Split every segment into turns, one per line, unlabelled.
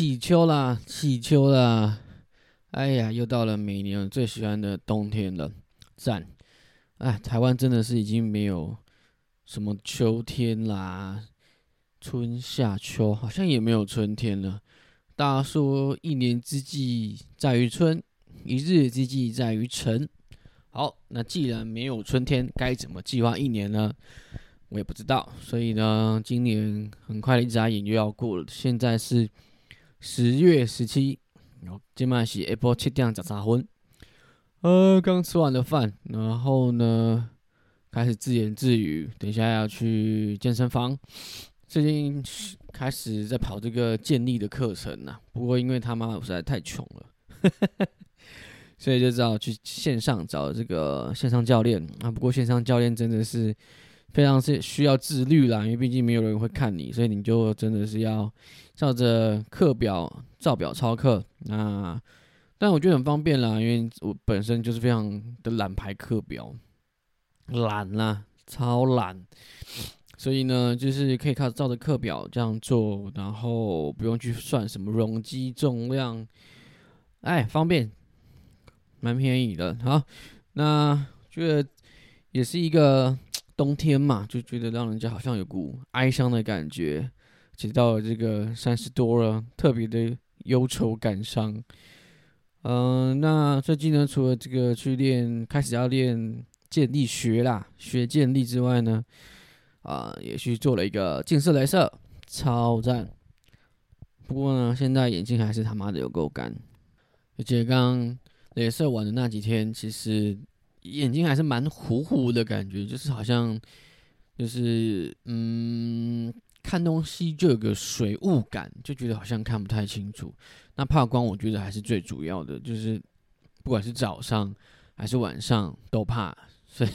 起秋啦，起秋啦！哎呀，又到了每年最喜欢的冬天了，赞！哎，台湾真的是已经没有什么秋天啦，春夏秋好像也没有春天了。大家说一年之计在于春，一日之计在于晨。好，那既然没有春天，该怎么计划一年呢？我也不知道。所以呢，今年很快一眨眼就要过了，现在是十月十七，然后今晚是 Apple 七点早茶昏。呃，刚吃完了饭，然后呢，开始自言自语，等一下要去健身房。最近开始在跑这个健力的课程呢，不过因为他妈实在太穷了。所以就只好去线上找这个线上教练啊。不过线上教练真的是非常是需要自律啦，因为毕竟没有人会看你，所以你就真的是要照着课表照表抄课。那但我觉得很方便啦，因为我本身就是非常的懒排课表，懒啦，超懒。所以呢，就是可以靠照着课表这样做，然后不用去算什么容积重量，哎，方便。蛮便宜的，好，那觉得也是一个冬天嘛，就觉得让人家好像有股哀伤的感觉。其实到这个三十多了，特别的忧愁感伤。嗯，那最近呢，除了这个去练，开始要练健力学啦，学健力之外呢，啊，也去做了一个近视雷射，超赞。不过呢，现在眼睛还是他妈的有够干，而且刚。镭射完的那几天，其实眼睛还是蛮糊糊的感觉，就是好像就是嗯，看东西就有个水雾感，就觉得好像看不太清楚。那怕光，我觉得还是最主要的，就是不管是早上还是晚上都怕，所以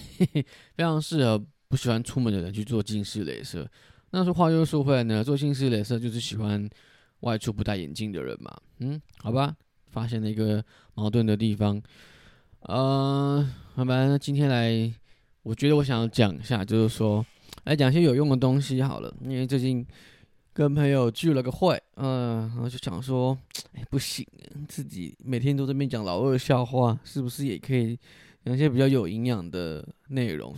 非常适合不喜欢出门的人去做近视镭射。那说话又说回来呢，做近视镭射就是喜欢外出不戴眼镜的人嘛，嗯，好吧。发现了一个矛盾的地方，呃，好吧，那今天来，我觉得我想要讲一下，就是说，来讲些有用的东西好了。因为最近跟朋友聚了个会，嗯，然后就想说，哎，不行，自己每天都在边讲老二笑话，是不是也可以讲一些比较有营养的内容？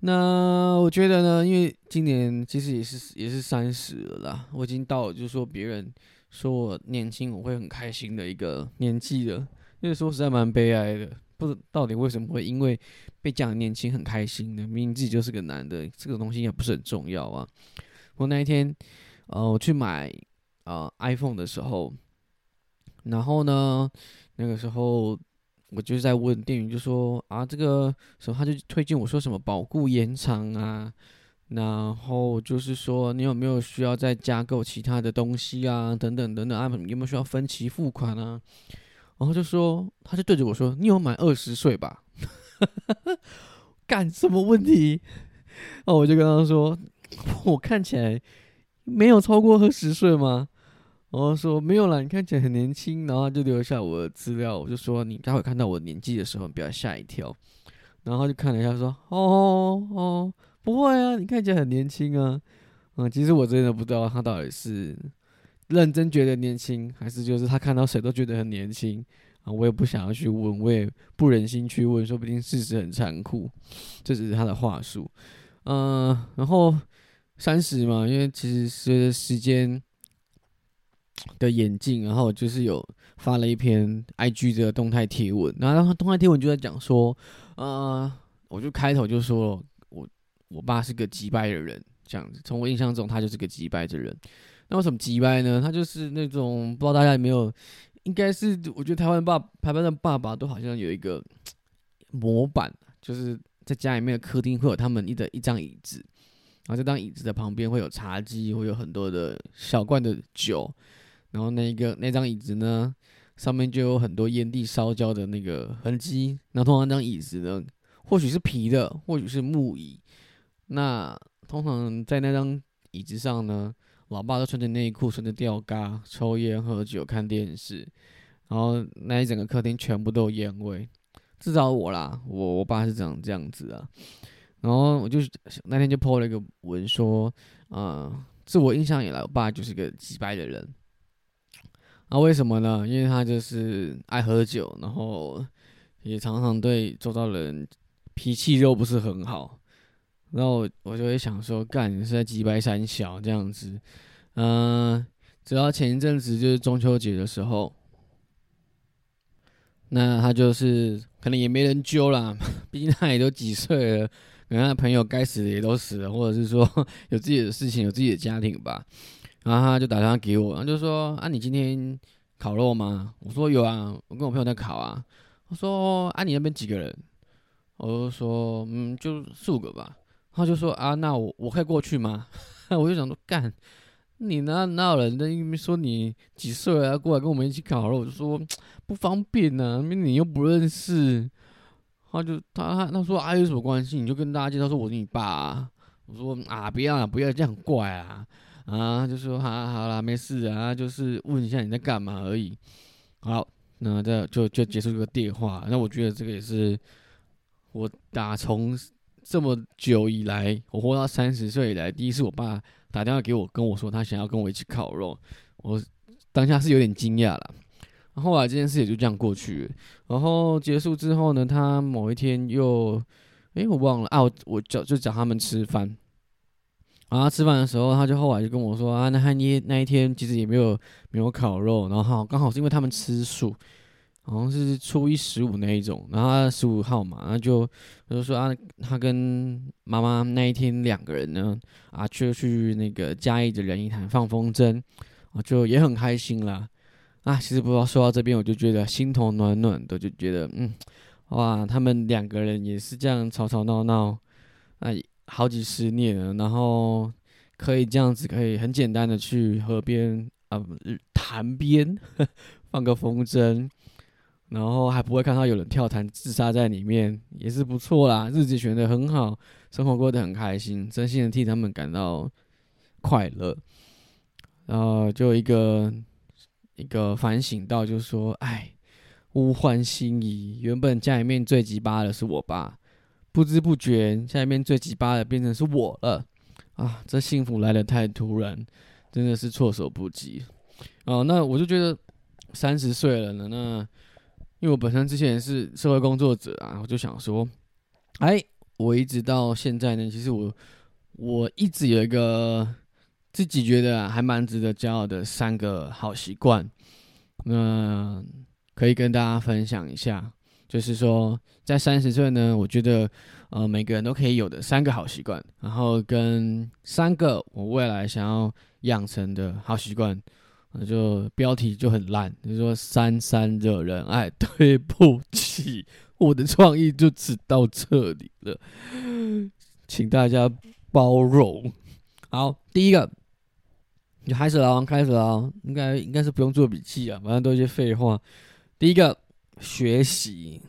那我觉得呢，因为今年其实也是也是三十了啦，我已经到了，就是说别人。说我年轻，我会很开心的一个年纪了。因为说实在蛮悲哀的，不知到底为什么会因为被讲年轻很开心呢？明明自己就是个男的，这个东西也不是很重要啊。我那一天，呃，我去买呃 iPhone 的时候，然后呢，那个时候我就在问店员，就说啊，这个时候他就推荐我说什么保固延长啊。然后就是说，你有没有需要再加购其他的东西啊？等等等等啊，有没有需要分期付款啊？然后就说，他就对着我说：“你有满二十岁吧？” 干什么问题？哦，我就跟他说：“ 我看起来没有超过二十岁吗？”然后说：“没有啦，你看起来很年轻。”然后就留下我的资料，我就说：“你待会看到我年纪的时候，不要吓一跳。”然后就看了一下，说：“哦哦。”不会啊，你看起来很年轻啊。嗯，其实我真的不知道他到底是认真觉得年轻，还是就是他看到谁都觉得很年轻啊。我也不想要去问，我也不忍心去问，说不定事实很残酷，这只是他的话术。嗯，然后三十嘛，因为其实随着时间的演进，然后就是有发了一篇 IG 的动态贴文，然后动态贴文就在讲说，呃，我就开头就说。我我爸是个急掰的人，这样子。从我印象中，他就是个急掰的人。那为什么急掰呢？他就是那种不知道大家有没有，应该是我觉得台湾爸台湾的爸爸都好像有一个模板，就是在家里面的客厅会有他们一的一张椅子，然后这张椅子的旁边会有茶几，会有很多的小罐的酒，然后那个那张椅子呢，上面就有很多烟蒂烧焦的那个痕迹。那通常那张椅子呢，或许是皮的，或许是木椅。那通常在那张椅子上呢，老爸都穿着内裤、穿着吊嘎、抽烟、喝酒、看电视，然后那一整个客厅全部都有烟味。至少我啦，我我爸是长这样子啊。然后我就那天就 po 了一个文说，呃，自我印象以来，我爸就是个直白的人。那为什么呢？因为他就是爱喝酒，然后也常常对周遭人脾气又不是很好。然后我就会想说，干你是在击败三小这样子。嗯，直到前一阵子就是中秋节的时候，那他就是可能也没人揪啦，毕竟他也都几岁了，可能他朋友该死的也都死了，或者是说 有自己的事情，有自己的家庭吧。然后他就打电话给我，然后就说：“啊，你今天烤肉吗？”我说：“有啊，我跟我朋友在烤啊。”他说：“啊，你那边几个人？”我就说：“嗯，就四五个吧。”他就说：“啊，那我我可以过去吗？” 我就想说：“干，你哪哪有人？因为说你几岁啊，过来跟我们一起烤肉，我就说不方便呐，因为你又不认识。”他就他他说：“啊，有什么关系？你就跟大家介绍说我是你爸。”啊我说：“啊，不要啊不要这样怪啊。”啊，就说好，好啦，没事啊，就是问一下你在干嘛而已。好，那这就就结束这个电话。那我觉得这个也是我打从这么久以来，我活到三十岁以来，第一次我爸打电话给我，跟我说他想要跟我一起烤肉。我当下是有点惊讶了。后来这件事也就这样过去。然后结束之后呢，他某一天又，哎，我忘了啊，我我叫就找他们吃饭。然后吃饭的时候，他就后来就跟我说啊，那他那那一天其实也没有没有烤肉，然后刚好是因为他们吃素，好像是初一十五那一种，然后十五号嘛，然后就就说啊，他跟妈妈那一天两个人呢啊，就去那个嘉义的仁义潭放风筝，啊，就也很开心啦。啊，其实不知道说到这边，我就觉得心头暖暖的，就觉得嗯，哇，他们两个人也是这样吵吵闹闹，啊。好几十年了，然后可以这样子，可以很简单的去河边啊，潭边 放个风筝，然后还不会看到有人跳潭自杀在里面，也是不错啦。日子选的很好，生活过得很开心，真心的替他们感到快乐。然后就一个一个反省到，就是说，哎，物换星移，原本家里面最鸡巴的是我爸。不知不觉，下面最鸡巴的变成是我了啊！这幸福来的太突然，真的是措手不及哦。那我就觉得三十岁了呢，那因为我本身之前是社会工作者啊，我就想说，哎，我一直到现在呢，其实我我一直有一个自己觉得还蛮值得骄傲的三个好习惯，那可以跟大家分享一下。就是说，在三十岁呢，我觉得，呃，每个人都可以有的三个好习惯，然后跟三个我未来想要养成的好习惯，那就标题就很烂，就说“三三惹人爱”，对不起，我的创意就只到这里了，请大家包容。好，第一个，你开始了，开始了，应该应该是不用做笔记啊，反正都一些废话。第一个。学习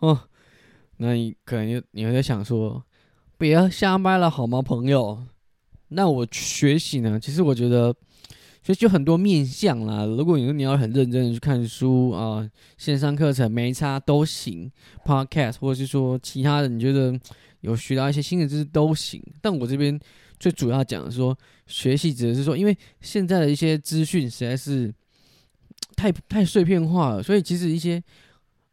哦，那你可能你会在想说，不要瞎掰了好吗，朋友？那我学习呢？其实我觉得学习有很多面向啦。如果你说你要很认真的去看书啊，线上课程没差都行，podcast 或者是说其他的，你觉得有学到一些新的知识都行。但我这边最主要讲的说，学习指的是说，因为现在的一些资讯实在是。太太碎片化了，所以其实一些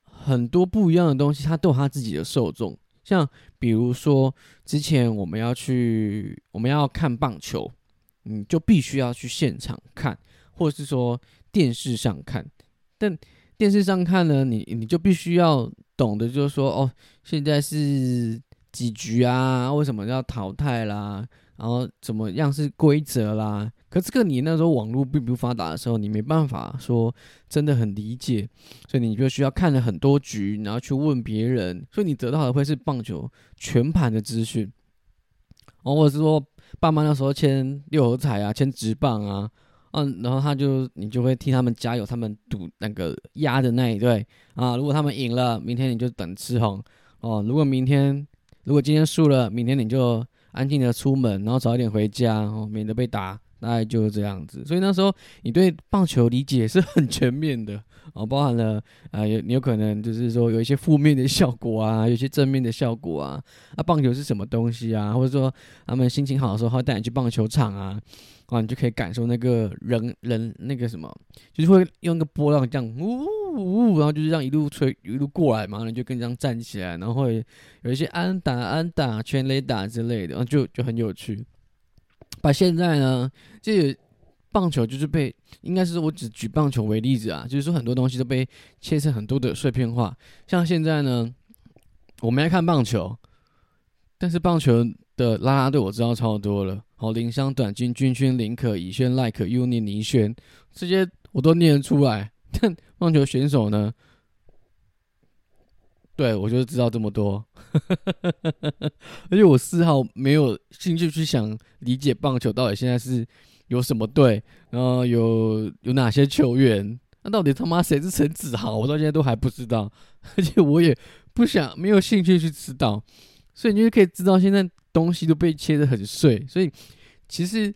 很多不一样的东西，它都有它自己的受众。像比如说，之前我们要去我们要看棒球，你就必须要去现场看，或者是说电视上看。但电视上看呢，你你就必须要懂得，就是说哦，现在是几局啊？为什么要淘汰啦？然后怎么样是规则啦？可这个你那时候网络并不发达的时候，你没办法说真的很理解，所以你就需要看了很多局，然后去问别人，所以你得到的会是棒球全盘的资讯，或者是说爸妈那时候签六合彩啊，签直棒啊，嗯，然后他就你就会替他们加油，他们赌那个压的那一队啊，如果他们赢了，明天你就等吃红哦；如果明天如果今天输了，明天你就。安静的出门，然后早一点回家，哦，免得被打大概就是这样子。所以那时候你对棒球理解是很全面的哦，包含了啊，有你有可能就是说有一些负面的效果啊，有些正面的效果啊。啊，棒球是什么东西啊？或者说他们心情好的时候，他带你去棒球场啊。啊，你就可以感受那个人人那个什么，就是会用个波浪这样呜呜，然后就是这样一路吹一路过来嘛，然后就跟这样站起来，然后会有一些安打安打全垒打之类的，然后就就很有趣。把现在呢，这棒球就是被应该是我只举棒球为例子啊，就是说很多东西都被切成很多的碎片化。像现在呢，我们来看棒球，但是棒球的拉拉队我知道超多了。好，林香、短军、军军、林可、以轩、赖可、尤尼、倪轩，这些我都念得出来。但棒球选手呢？对我就知道这么多，而且我丝毫没有兴趣去想理解棒球到底现在是有什么队，然后有有哪些球员，那到底他妈谁是陈子豪，我到现在都还不知道，而且我也不想没有兴趣去知道，所以你就可以知道现在。东西都被切得很碎，所以其实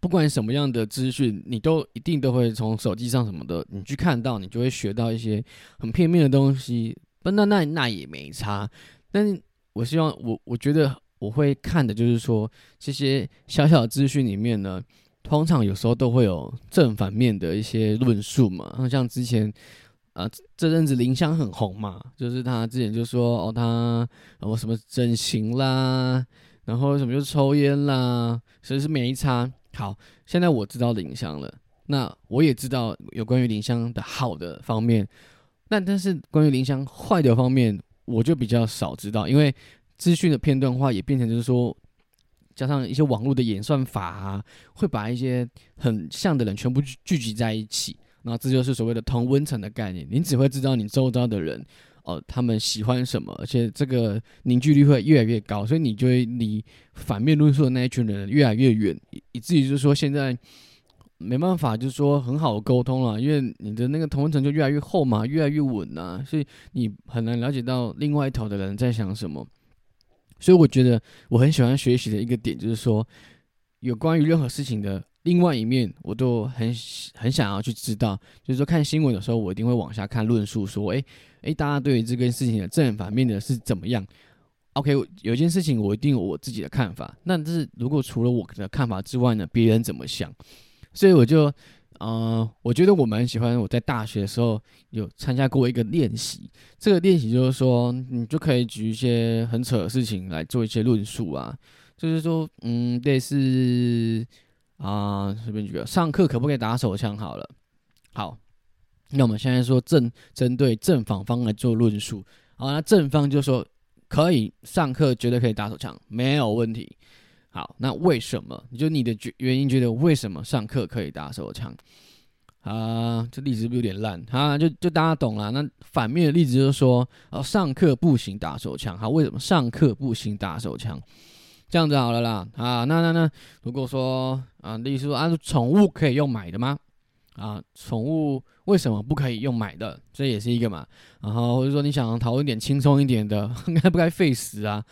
不管什么样的资讯，你都一定都会从手机上什么的，你去看到，你就会学到一些很片面的东西。不，那那那也没差。但是我希望，我我觉得我会看的就是说，这些小小资讯里面呢，通常有时候都会有正反面的一些论述嘛。像之前。啊，这阵子林香很红嘛，就是他之前就说哦，他我什么整形啦，然后什么就抽烟啦，其实是没差。好，现在我知道林香了，那我也知道有关于林香的好的方面，那但是关于林香坏的方面，我就比较少知道，因为资讯的片段化也变成就是说，加上一些网络的演算法啊，会把一些很像的人全部聚集在一起。那这就是所谓的同温层的概念，你只会知道你周遭的人，哦，他们喜欢什么，而且这个凝聚力会越来越高，所以你就会离反面论述的那一群人越来越远，以至于就是说现在没办法，就是说很好的沟通了，因为你的那个同温层就越来越厚嘛，越来越稳呐，所以你很难了解到另外一头的人在想什么。所以我觉得我很喜欢学习的一个点就是说，有关于任何事情的。另外一面，我都很很想要去知道，就是说看新闻的时候，我一定会往下看论述，说，哎哎，大家对于这件事情的正反面的是怎么样？OK，有一件事情我一定有我自己的看法，那这是如果除了我的看法之外呢，别人怎么想？所以我就，呃，我觉得我蛮喜欢我在大学的时候有参加过一个练习，这个练习就是说，你就可以举一些很扯的事情来做一些论述啊，就是说，嗯，类似。啊，随便举个，上课可不可以打手枪？好了，好，那我们现在说正针对正反方来做论述。好，那正方就说可以上课，绝对可以打手枪，没有问题。好，那为什么？就你的觉原因，觉得为什么上课可以打手枪？啊，这例子是不是有点烂？啊，就就大家懂了。那反面的例子就是说，哦，上课不行打手枪。好，为什么上课不行打手枪？这样子好了啦，啊，那那那，如果说啊，例如说啊，宠物可以用买的吗？啊，宠物为什么不可以用买的？这也是一个嘛。然后或者说你想讨论点轻松一点的，应该不该费时啊？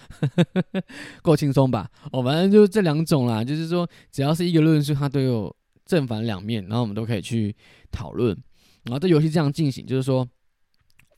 够轻松吧？哦，反正就是这两种啦，就是说只要是一个论述，它都有正反两面，然后我们都可以去讨论。然后这游戏这样进行，就是说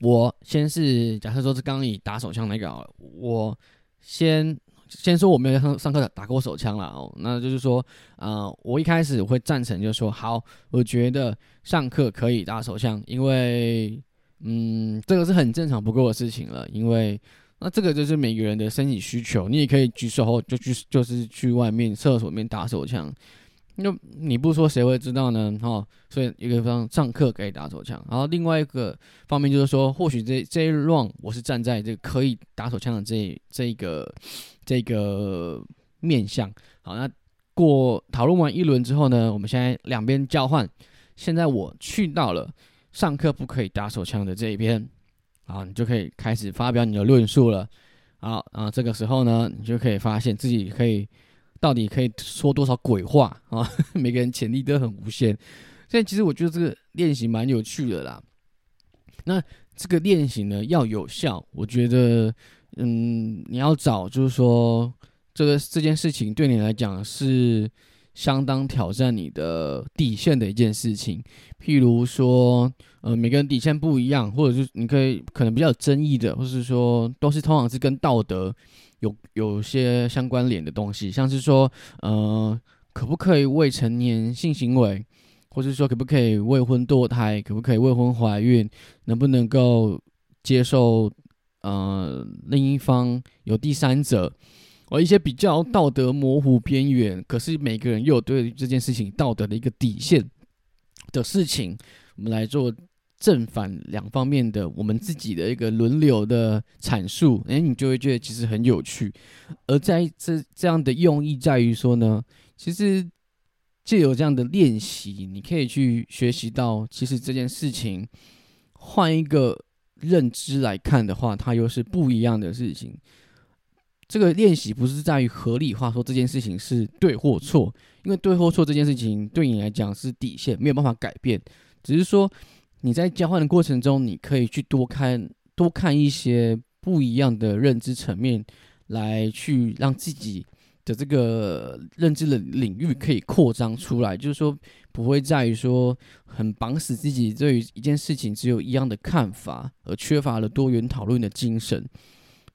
我先是假设说是刚以打手枪那个，我先。先说我没有上上课打过手枪了哦，那就是说，呃，我一开始会赞成，就是说，好，我觉得上课可以打手枪，因为，嗯，这个是很正常不过的事情了，因为，那这个就是每个人的身体需求，你也可以举手后就去，就是去外面厕所里面打手枪。那你不说谁会知道呢？哈，所以一个方上课可以打手枪，然后另外一个方面就是说，或许这这一 round 我是站在这个可以打手枪的这这一个这个面向。好，那过讨论完一轮之后呢，我们现在两边交换。现在我去到了上课不可以打手枪的这一边，好，你就可以开始发表你的论述了。好，啊，这个时候呢，你就可以发现自己可以。到底可以说多少鬼话啊？每个人潜力都很无限，所以其实我觉得这个练习蛮有趣的啦。那这个练习呢要有效，我觉得，嗯，你要找就是说这个这件事情对你来讲是相当挑战你的底线的一件事情。譬如说，呃，每个人底线不一样，或者是你可以可能比较有争议的，或是说都是通常是跟道德有有些相关联的东西，像是说，呃，可不可以未成年性行为，或者说可不可以未婚堕胎，可不可以未婚怀孕，能不能够接受呃另一方有第三者。而一些比较道德模糊边缘，可是每个人又有对这件事情道德的一个底线的事情，我们来做正反两方面的我们自己的一个轮流的阐述，哎，你就会觉得其实很有趣。而在这这样的用意在于说呢，其实借有这样的练习，你可以去学习到，其实这件事情换一个认知来看的话，它又是不一样的事情。这个练习不是在于合理化说这件事情是对或错，因为对或错这件事情对你来讲是底线，没有办法改变。只是说你在交换的过程中，你可以去多看多看一些不一样的认知层面，来去让自己的这个认知的领域可以扩张出来。就是说不会在于说很绑死自己对一件事情只有一样的看法，而缺乏了多元讨论的精神。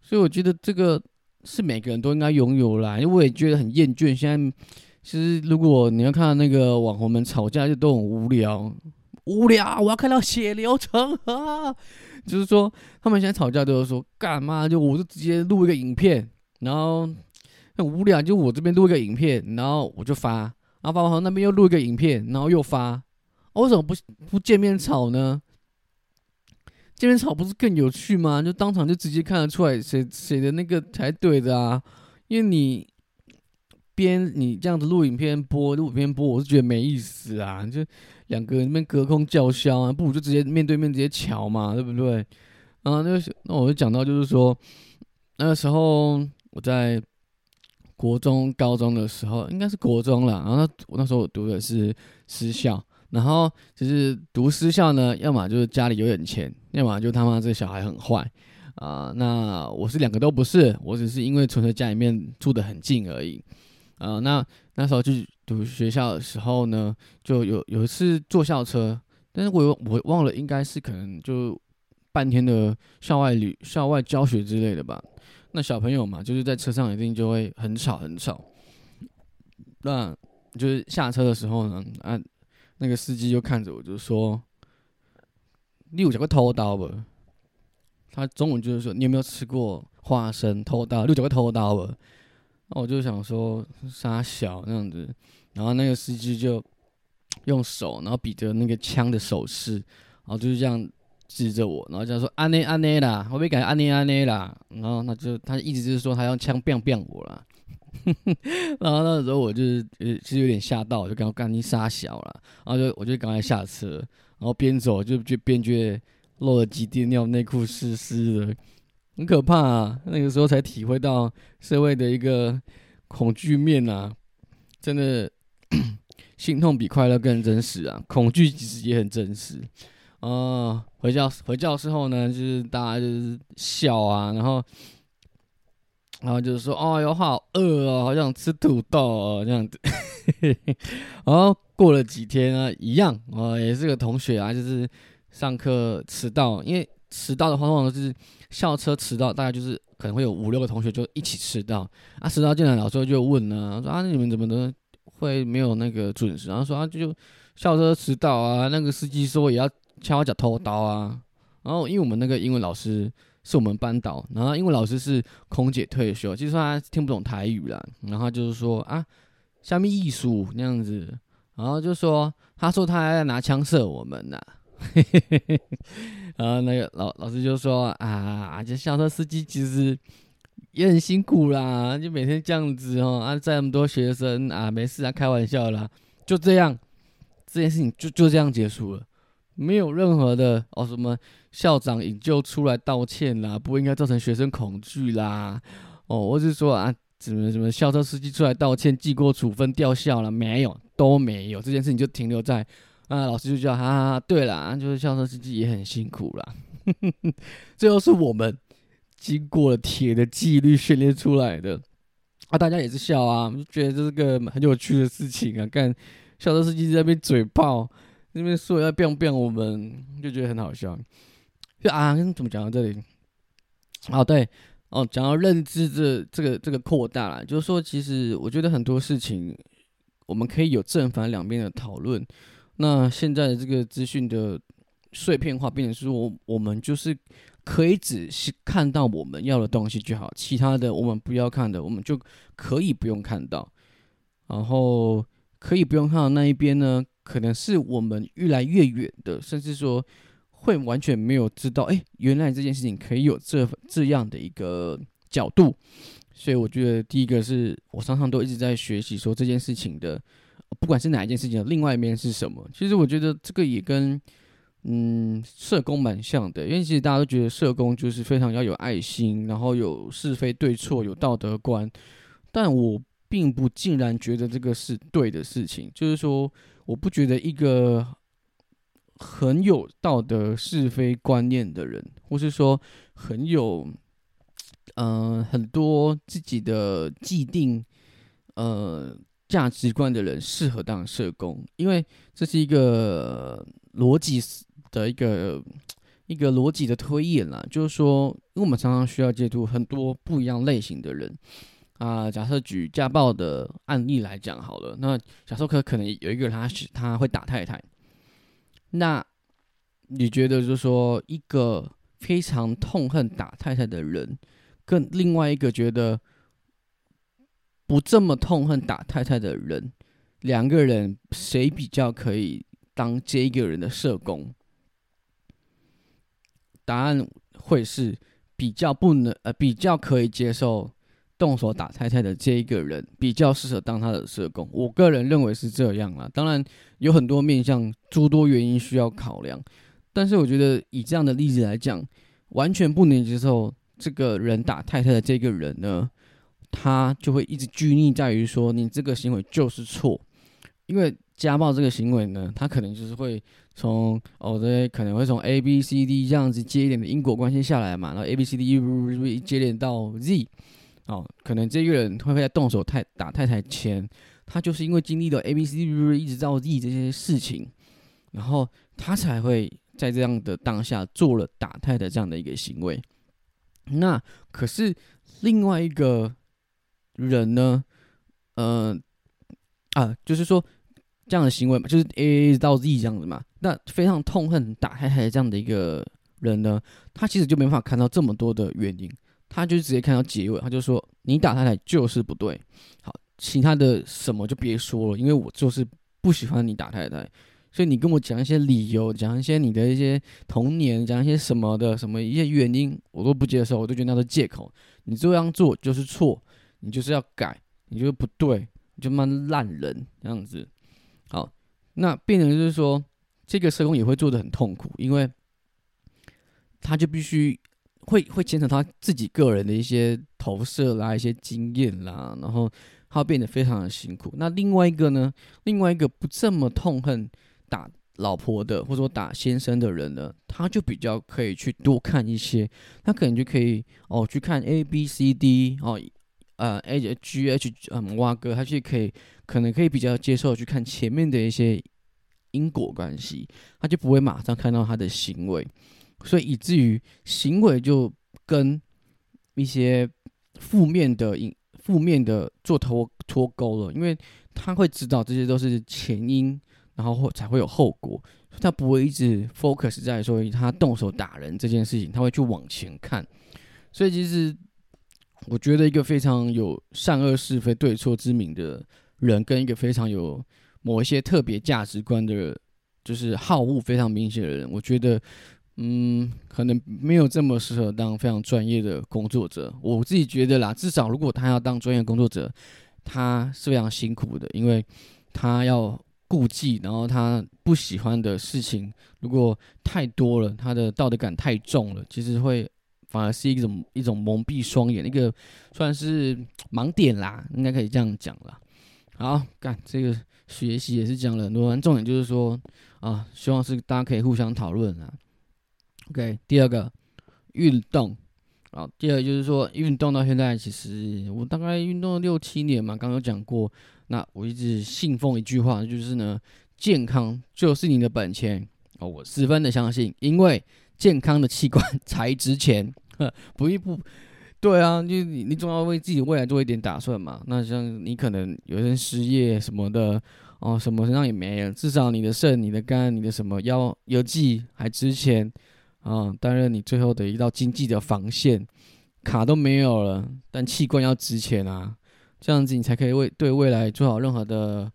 所以我觉得这个。是每个人都应该拥有啦，因为我也觉得很厌倦。现在其实如果你要看那个网红们吵架，就都很无聊，无聊。我要看到血流成河，就是说他们现在吵架都是说干嘛？就我就直接录一个影片，然后很无聊，就我这边录一个影片，然后我就发，然后发完后那边又录一个影片，然后又发。为什么不不见面吵呢？见面吵不是更有趣吗？就当场就直接看得出来谁谁的那个才对的啊！因为你边你这样子录影片播录影片播，我是觉得没意思啊！就两个人那边隔空叫嚣啊，不如就直接面对面直接瞧嘛，对不对？然后那那我就讲到就是说，那个时候我在国中高中的时候，应该是国中了。然后那我那时候我读的是私校。然后就是读私校呢，要么就是家里有点钱，要么就他妈这小孩很坏啊。那我是两个都不是，我只是因为纯粹家里面住的很近而已。啊，那那时候去读学校的时候呢，就有有一次坐校车，但是我我忘了，应该是可能就半天的校外旅、校外教学之类的吧。那小朋友嘛，就是在车上一定就会很吵很吵。那就是下车的时候呢，啊。那个司机就看着我，就说：“你有吃过偷刀不？”他中文就是说：“你有没有吃过花生偷刀？你有吃过偷刀不？”那我就想说：“傻小那样子。”然后那个司机就用手，然后比着那个枪的手势，然后就是这样指着我，然后就说：“安内安内啦，我被改安内安内啦。”然后他就他一直就是说他用枪变变我了。然后那个时候我就是呃，其实有点吓到，就刚刚你傻小了，然后就我就赶快下车，然后边走就就边觉得漏了几滴尿，内裤湿湿的，很可怕啊！那个时候才体会到社会的一个恐惧面啊，真的 心痛比快乐更真实啊，恐惧其实也很真实啊。回教回教室后呢，就是大家就是笑啊，然后。然后就是说，哦哟，好饿哦，好想吃土豆哦，这样子。然后过了几天呢，一样，哦，也是个同学啊，就是上课迟到，因为迟到的话，通常是校车迟到，大概就是可能会有五六个同学就一起迟到。啊，迟到进来，老师就问呢，说啊，你们怎么的会没有那个准时？然后说啊，就校车迟到啊，那个司机说也要敲脚偷刀啊。然后因为我们那个英文老师。是我们班导，然后英文老师是空姐退休，其实他听不懂台语啦，然后就是说啊，下面艺术那样子，然后就说他说他在拿枪射我们呐，然后那个老老师就说啊，这校车司机其实也很辛苦啦，就每天这样子哦，啊载那么多学生啊，没事啊，开玩笑啦，就这样，这件事情就就这样结束了。没有任何的哦，什么校长引咎出来道歉啦，不应该造成学生恐惧啦，哦，我是说啊，怎么怎么校车司机出来道歉，记过处分吊校了没有？都没有，这件事情就停留在啊，老师就叫哈，对了，就是校车司机也很辛苦啦。最后是我们经过了铁的纪律训练出来的，啊，大家也是笑啊，就觉得这是个很有趣的事情啊。干，校车司机在那边嘴炮，那边说要变变我们，就觉得很好笑。就啊，怎么讲到这里？哦，对，哦，讲到认知这这个这个扩大了，就是说，其实我觉得很多事情我们可以有正反两边的讨论。那现在的这个资讯的碎片化，变成说，我们就是可以只是看到我们要的东西就好，其他的我们不要看的，我们就可以不用看到。然后可以不用看到那一边呢，可能是我们越来越远的，甚至说。会完全没有知道，哎，原来这件事情可以有这这样的一个角度，所以我觉得第一个是我常常都一直在学习，说这件事情的，不管是哪一件事情的另外一面是什么。其实我觉得这个也跟嗯社工蛮像的，因为其实大家都觉得社工就是非常要有爱心，然后有是非对错，有道德观，但我并不竟然觉得这个是对的事情，就是说我不觉得一个。很有道德是非观念的人，或是说很有，嗯，很多自己的既定呃价值观的人，适合当社工，因为这是一个逻辑的一个一个逻辑的推演啦。就是说，因为我们常常需要接触很多不一样类型的人啊。假设举家暴的案例来讲好了，那假设可可能有一个人，他是他会打太太。那你觉得，就是说，一个非常痛恨打太太的人，跟另外一个觉得不这么痛恨打太太的人，两个人谁比较可以当这一个人的社工？答案会是比较不能，呃，比较可以接受。动手打太太的这一个人比较适合当他的社工，我个人认为是这样啦。当然有很多面向，诸多原因需要考量。但是我觉得以这样的例子来讲，完全不能接受这个人打太太的这个人呢，他就会一直拘泥在于说你这个行为就是错。因为家暴这个行为呢，他可能就是会从哦对，可能会从 A B C D 这样子接一点的因果关系下来嘛，然后 A B C D 一接连到 Z。哦，可能这个人会在动手太打太太前，他就是因为经历了 A B C D 一直到 Z 这些事情，然后他才会在这样的当下做了打太太这样的一个行为。那可是另外一个人呢？呃啊，就是说这样的行为嘛，就是 A A 到 Z 这样子嘛。那非常痛恨打太太这样的一个人呢，他其实就没法看到这么多的原因。他就直接看到结尾，他就说：“你打太太就是不对。”好，其他的什么就别说了，因为我就是不喜欢你打太太，所以你跟我讲一些理由，讲一些你的一些童年，讲一些什么的什么一些原因，我都不接受，我都觉得那是借口。你这样做就是错，你就是要改，你就是不对，你就妈烂人这样子。好，那变成就是说，这个社工也会做的很痛苦，因为他就必须。会会牵扯他自己个人的一些投射啦，一些经验啦，然后他变得非常的辛苦。那另外一个呢，另外一个不这么痛恨打老婆的，或者说打先生的人呢，他就比较可以去多看一些，他可能就可以哦去看 A B C D 哦，呃 A G H 嗯蛙哥，他就可以可能可以比较接受去看前面的一些因果关系，他就不会马上看到他的行为。所以以至于行为就跟一些负面的影、负面的做脱脱钩了，因为他会知道这些都是前因，然后会才会有后果，他不会一直 focus 在说他动手打人这件事情，他会去往前看。所以其实我觉得一个非常有善恶是非对错之名的人，跟一个非常有某一些特别价值观的，就是好恶非常明显的人，我觉得。嗯，可能没有这么适合当非常专业的工作者。我自己觉得啦，至少如果他要当专业工作者，他是非常辛苦的，因为他要顾忌，然后他不喜欢的事情如果太多了，他的道德感太重了，其实会反而是一种一种蒙蔽双眼，一个算是盲点啦，应该可以这样讲啦。好，干这个学习也是讲了很多，重点就是说啊，希望是大家可以互相讨论啊。OK，第二个运动啊。第二就是说，运动到现在，其实我大概运动了六七年嘛，刚刚有讲过。那我一直信奉一句话，就是呢，健康就是你的本钱哦。我十分的相信，因为健康的器官 才值钱。不一不，对啊，就你你总要为自己未来做一点打算嘛。那像你可能有人失业什么的。哦，什么身上也没了，至少你的肾、你的肝、你的什么腰、腰肌还值钱啊！担任你最后的一道经济的防线，卡都没有了，但器官要值钱啊！这样子你才可以为对未来做好任何的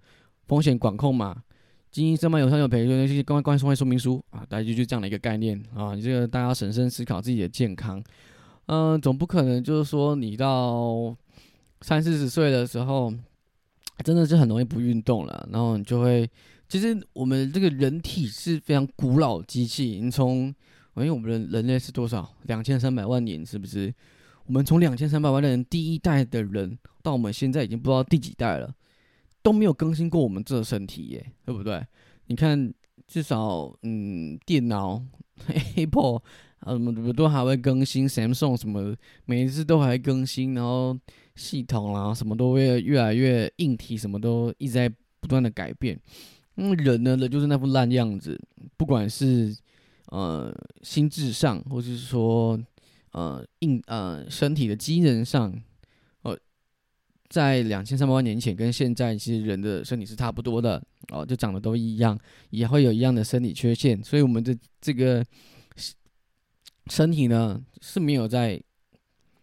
风险管控嘛。经营上班有上有赔，那些关关说说明书啊，大概就就这样的一个概念啊。你这个大家审慎思考自己的健康，嗯，总不可能就是说你到三四十岁的时候。真的是很容易不运动了，然后你就会，其实我们这个人体是非常古老机器。你从，因为我们人人类是多少？两千三百万年，是不是？我们从两千三百万的人第一代的人到我们现在已经不知道第几代了，都没有更新过我们这身体耶，对不对？你看，至少嗯，电脑 Apple 啊什么什么都还会更新，Samsung 什么每一次都还更新，然后。系统啦，什么都会越来越硬体，什么都一直在不断的改变。嗯，人呢，人就是那副烂样子，不管是呃心智上，或者是说呃硬呃身体的机能上，呃，在两千三百万年前跟现在，其实人的身体是差不多的哦，就长得都一样，也会有一样的生理缺陷，所以我们的这个身体呢是没有在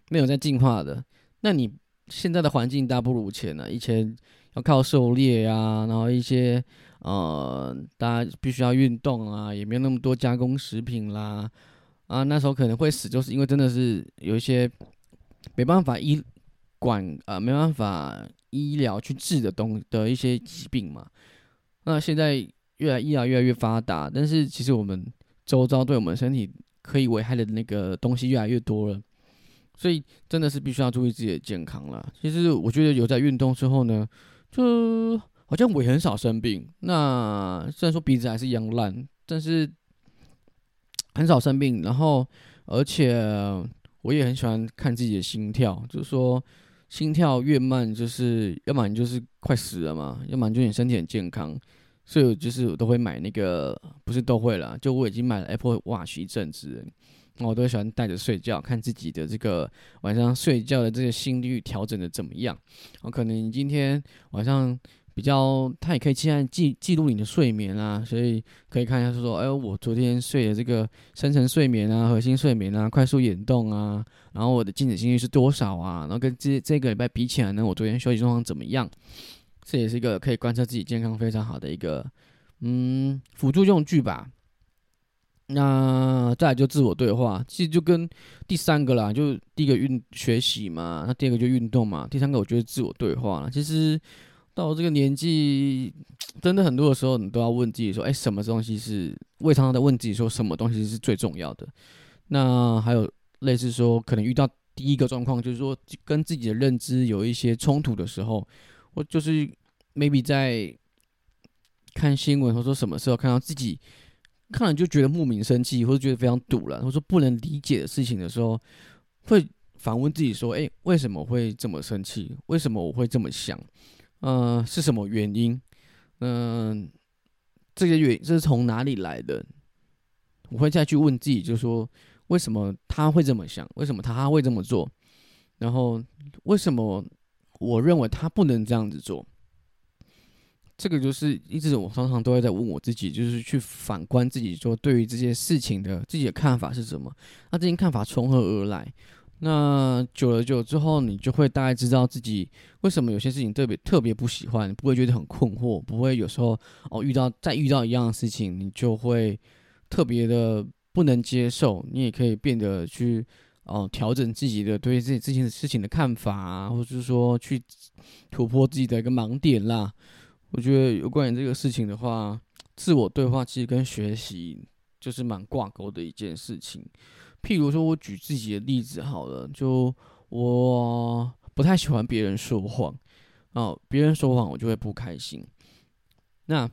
没有在进化的。那你现在的环境大不如前了，以前要靠狩猎啊，然后一些呃，大家必须要运动啊，也没有那么多加工食品啦，啊，那时候可能会死，就是因为真的是有一些没办法医管啊，没办法医疗去治的东的一些疾病嘛。那现在越来医疗越来越发达，但是其实我们周遭对我们身体可以危害的那个东西越来越多了。所以真的是必须要注意自己的健康了。其实我觉得有在运动之后呢，就好像我也很少生病。那虽然说鼻子还是一样烂，但是很少生病。然后而且我也很喜欢看自己的心跳，就是说心跳越慢，就是要么你就是快死了嘛，要么就你身体很健康。所以就是我都会买那个，不是都会了，就我已经买了 Apple Watch 一阵子。我都喜欢带着睡觉，看自己的这个晚上睡觉的这个心率调整的怎么样。我可能今天晚上比较，它也可以现在记记录你的睡眠啊，所以可以看一下说，哎，我昨天睡的这个深层睡眠啊、核心睡眠啊、快速眼动啊，然后我的静止心率是多少啊？然后跟这这个礼拜比起来呢，我昨天休息状况怎么样？这也是一个可以观测自己健康非常好的一个嗯辅助用具吧。那再来就自我对话，其实就跟第三个啦，就第一个运学习嘛，那第二个就运动嘛，第三个我觉得自我对话了。其实到这个年纪，真的很多的时候，你都要问自己说，哎，什么东西是？我常常在问自己说，什么东西是最重要的？那还有类似说，可能遇到第一个状况，就是说跟自己的认知有一些冲突的时候，我就是 maybe 在看新闻，或者说什么时候看到自己。看了就觉得莫名生气，或者觉得非常堵了，或者说不能理解的事情的时候，会反问自己说：“哎，为什么会这么生气？为什么我会这么想？嗯，是什么原因？嗯，这些原因这是从哪里来的？我会再去问自己，就说为什么他会这么想？为什么他会这么做？然后为什么我认为他不能这样子做？”这个就是一直我常常都会在问我自己，就是去反观自己，说对于这件事情的自己的看法是什么？那这些看法从何而来？那久了久之后，你就会大概知道自己为什么有些事情特别特别不喜欢，不会觉得很困惑，不会有时候哦遇到再遇到一样的事情，你就会特别的不能接受。你也可以变得去哦调整自己的对这这件事情的看法啊，或者是说去突破自己的一个盲点啦。我觉得有关于这个事情的话，自我对话其实跟学习就是蛮挂钩的一件事情。譬如说，我举自己的例子好了，就我不太喜欢别人说谎，哦，别人说谎我就会不开心。那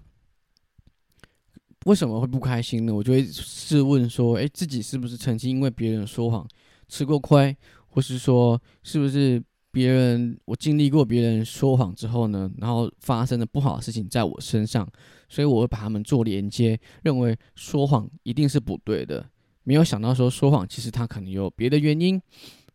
为什么会不开心呢？我就会试问说，诶，自己是不是曾经因为别人说谎，吃过亏，或是说是不是别人我经历过别人说谎之后呢，然后发生的不好的事情在我身上，所以我会把他们做连接，认为说谎一定是不对的。没有想到说说谎其实他可能有别的原因，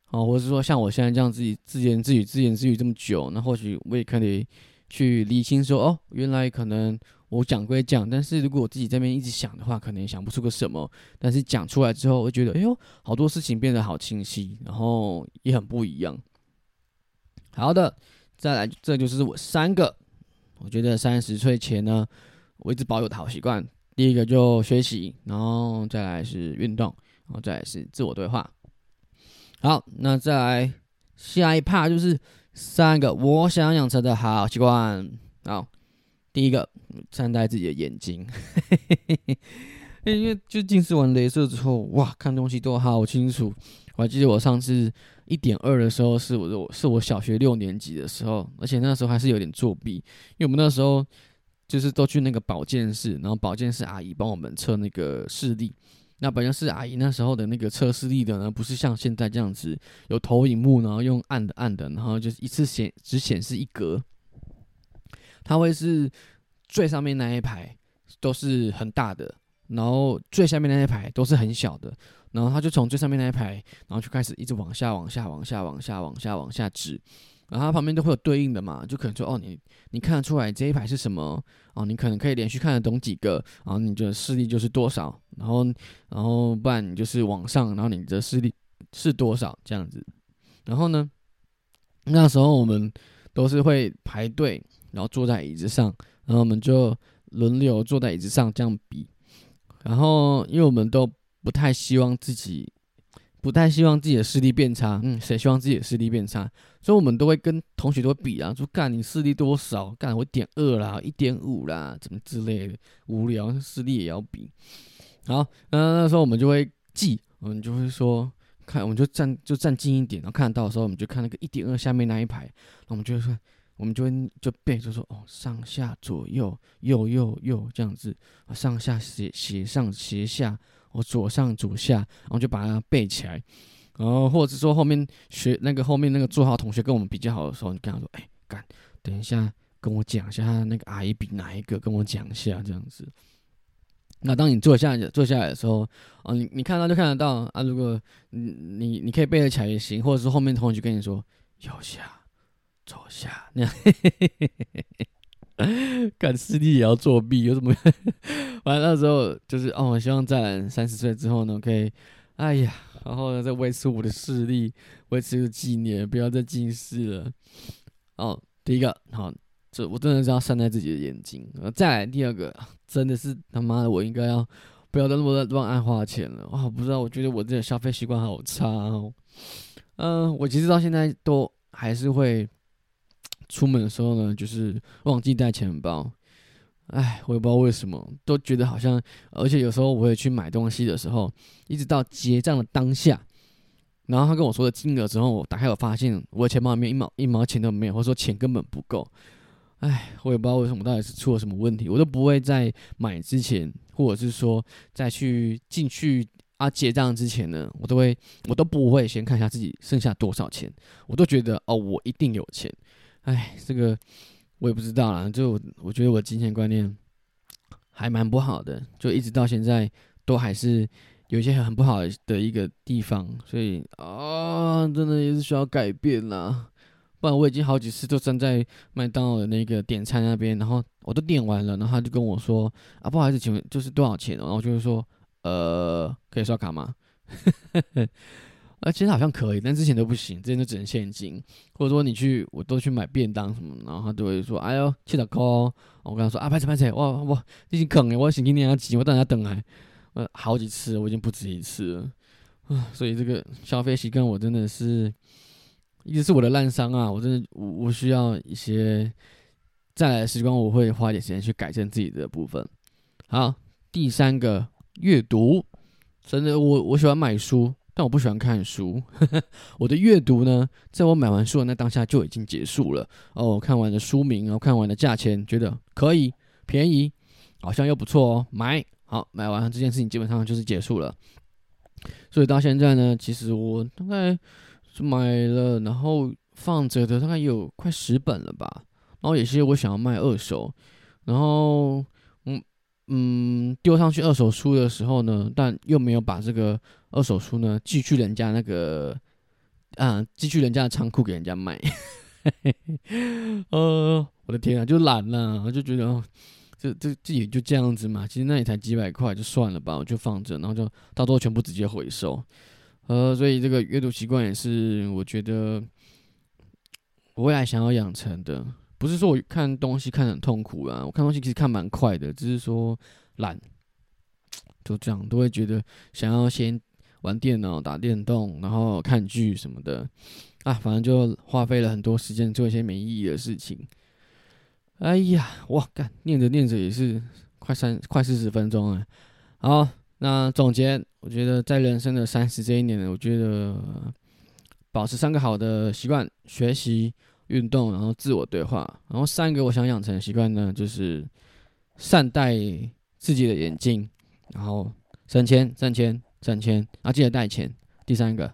啊，或者是说像我现在这样自己自言自语、自言自语这么久，那或许我也可以去理清说，哦，原来可能我讲归讲，但是如果我自己这边一直想的话，可能也想不出个什么。但是讲出来之后，我觉得，哎呦，好多事情变得好清晰，然后也很不一样。好的，再来，这就是我三个，我觉得三十岁前呢，我一直保有的好习惯。第一个就学习，然后再来是运动，然后再来是自我对话。好，那再来下一趴就是三个我想养成的好习惯。好，第一个善待自己的眼睛，因为就近视完镭射之后，哇，看东西都好清楚。我还记得我上次一点二的时候，是我是我小学六年级的时候，而且那时候还是有点作弊，因为我们那时候。就是都去那个保健室，然后保健室阿姨帮我们测那个视力。那保健室阿姨那时候的那个测视力的呢，不是像现在这样子有投影幕，然后用暗的暗的，然后就是一次显只显示一格。它会是最上面那一排都是很大的，然后最下面那一排都是很小的。然后他就从最上面那一排，然后就开始一直往下、往下、往下、往下、往下、往下指。然后它旁边都会有对应的嘛，就可能说哦，你你看得出来这一排是什么哦，你可能可以连续看得懂几个，然后你的视力就是多少，然后然后不然你就是往上，然后你的视力是多少这样子。然后呢，那时候我们都是会排队，然后坐在椅子上，然后我们就轮流坐在椅子上这样比。然后因为我们都不太希望自己。不太希望自己的视力变差，嗯，谁希望自己的视力变差？所以我们都会跟同学都会比啊，说干你视力多少？干我点二啦，一点五啦，怎么之类的，无聊，视力也要比。好，那那时候我们就会记，我们就会说，看，我们就站就站近一点，然后看得到的时候，我们就看那个一点二下面那一排，那我们就会说，我们就会就背，就说哦，上下左右，右右右这样子，上下斜斜上斜下。我左上左下，然后就把它背起来，然后或者是说后面学那个后面那个座号同学跟我们比较好的时候，你跟他说：“哎，干，等一下跟我讲一下他那个阿姨比哪一个，跟我讲一下这样子。”那当你坐下坐下来的时候，哦，你你看到就看得到啊。如果你你你可以背得起来也行，或者是后面同学就跟你说右下左下那样。干视力也要作弊，有什么？完了那时候就是哦，我希望在三十岁之后呢，可以，哎呀，然后呢再维持我的视力，维持个几年，不要再近视了。哦，第一个好，这我真的是要善待自己的眼睛。再来第二个，真的是他妈的，我应该要不要再那么乱爱花钱了。哇，不知道，我觉得我这个消费习惯好差哦。嗯，我其实到现在都还是会。出门的时候呢，就是忘记带钱包，哎，我也不知道为什么，都觉得好像，而且有时候我也去买东西的时候，一直到结账的当下，然后他跟我说的金额之后，我打开我发现我的钱包里面一毛一毛钱都没有，或者说钱根本不够，哎，我也不知道为什么，到底是出了什么问题，我都不会在买之前，或者是说再去进去啊结账之前呢，我都会我都不会先看一下自己剩下多少钱，我都觉得哦，我一定有钱。哎，这个我也不知道啦。就我觉得我金钱观念还蛮不好的，就一直到现在都还是有一些很不好的一个地方，所以啊，真的也是需要改变啦。不然我已经好几次都站在麦当劳的那个点餐那边，然后我都点完了，然后他就跟我说啊，不好意思，请问就是多少钱？然后就是说，呃，可以刷卡吗？呃，其实好像可以，但之前都不行，之前都只能现金，或者说你去，我都去买便当什么，然后他都会说，哎呦，七十块，我跟他说啊，拍车拍车，哇哇，已经坑了，我心今天要急，我等下等来，呃，好几次，我已经不止一次了，啊，所以这个消费习惯我真的是一直是我的烂伤啊，我真的我我需要一些再来的时光，我会花一点时间去改正自己的部分。好，第三个阅读，真的我我喜欢买书。但我不喜欢看书，我的阅读呢，在我买完书的那当下就已经结束了。哦，看完了书名，然后看完了价钱，觉得可以，便宜，好像又不错哦，买好买完这件事情基本上就是结束了。所以到现在呢，其实我大概买了，然后放着的大概有快十本了吧。然后有些我想要卖二手，然后嗯丢上去二手书的时候呢，但又没有把这个二手书呢寄去人家那个啊寄去人家的仓库给人家卖。呃，我的天啊，就懒了，我就觉得。这这这也就这样子嘛，其实那也才几百块，就算了吧，我就放着，然后就到时候全部直接回收。呃，所以这个阅读习惯也是我觉得我未来想要养成的。不是说我看东西看很痛苦啊，我看东西其实看蛮快的，只是说懒，就这样都会觉得想要先玩电脑、打电动，然后看剧什么的啊，反正就花费了很多时间做一些没意义的事情。哎呀，哇，干念着念着也是快三快四十分钟了。好，那总结，我觉得在人生的三十这一年呢，我觉得保持三个好的习惯：学习、运动，然后自我对话。然后三个我想养成的习惯呢，就是善待自己的眼睛，然后省钱、挣钱、挣钱，啊，记得带钱。第三个，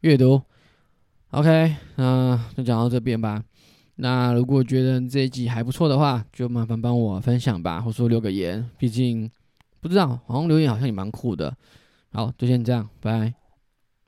阅读。OK，那就讲到这边吧。那如果觉得这一集还不错的话，就麻烦帮我分享吧，或说留个言。毕竟不知道，好像留言好像也蛮酷的。好，就先这样，拜。